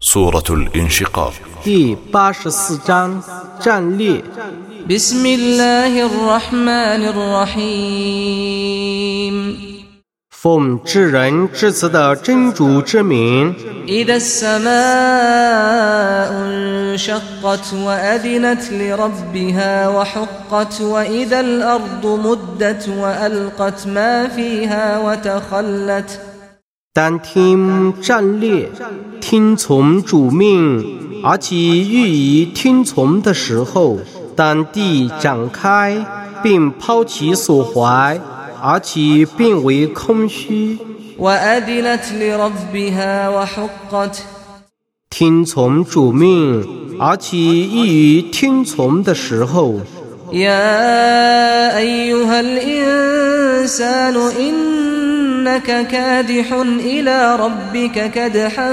سورة الانشقاق 第八十四章战略。 بسم الله الرحمن الرحيم 奉至仁至慈的真主之名， إذا السماء انشقت وأذنت لربها وحقت وإذا الأرض مدت وألقت ما فيها وتخلت 当听战略， 听从主命，而且易于听从的时候，当地展开并抛其所怀，而且变为空虚。听从主命，而且易于听从的时候。إنك كادح إلى ربك كدحا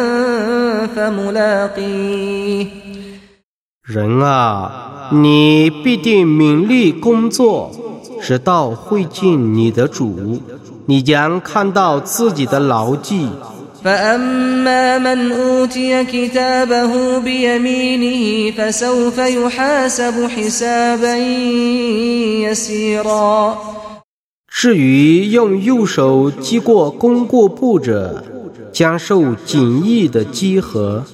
فملاقيه 人啊，你必定勉力工作，直到会见你的主，你将看到自己的牢记。 فأما من أوتي كتابه بيمينه فسوف يحاسب حسابا يسيرا 至于用右手击过公过步者，将受紧意的击合。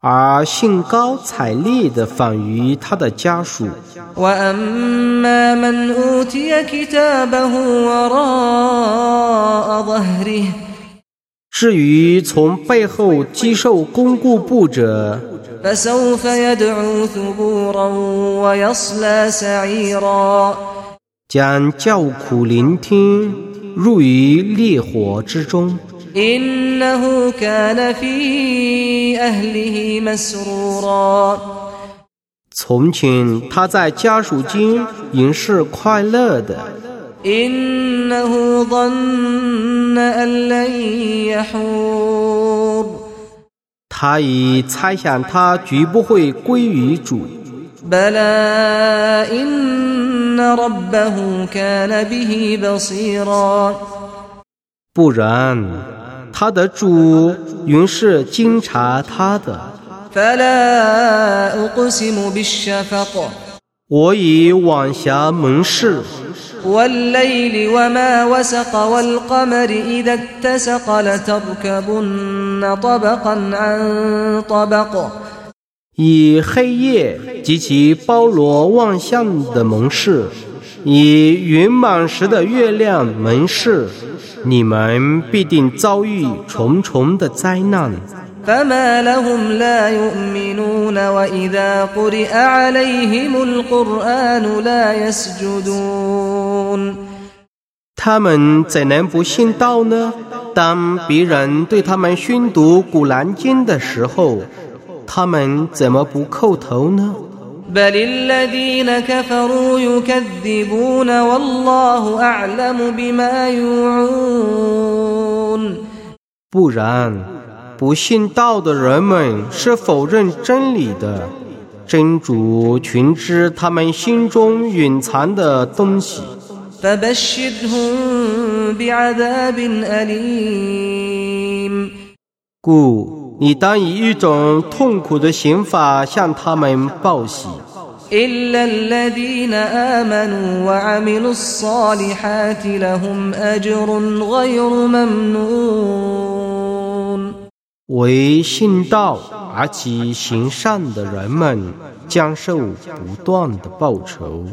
而兴高采烈地返于他的家属。至于从背后击受公共步者。فسوف يدعو ثبورا ويصلى سعيرا 将叫苦聆听，入于烈火之中。 إنه كان في أهله مسرورا 从前他在家属间仍是快乐的， إنه ظن أن لن يحور 他已猜想他绝不会归于主。不然他的主原是经查他的。我以晚霞盟誓 والليل وما وسق والقمر إذا اتسق لتركبن طبقا عن طبق 以黑夜及其包罗万象的盟誓，以圆满时的月亮盟誓，你们必定遭遇重重的灾难。 فما لهم لا يؤمنون وإذا قرئ عليهم القرآن لا يسجدون 他们怎能不信道呢？当别人对他们宣读古兰经的时候他们怎么不叩头呢？不然不信道的人们是否认真理的？真主群知他们心中隐藏的东西。فبشرهم بعذاب أليم 故你当以一种痛苦的刑罚向他们报喜， إلا الذين آمنوا وعملوا الصالحات لهم أجر غير ممنون 为信道而其行善的人们将受不断的报酬。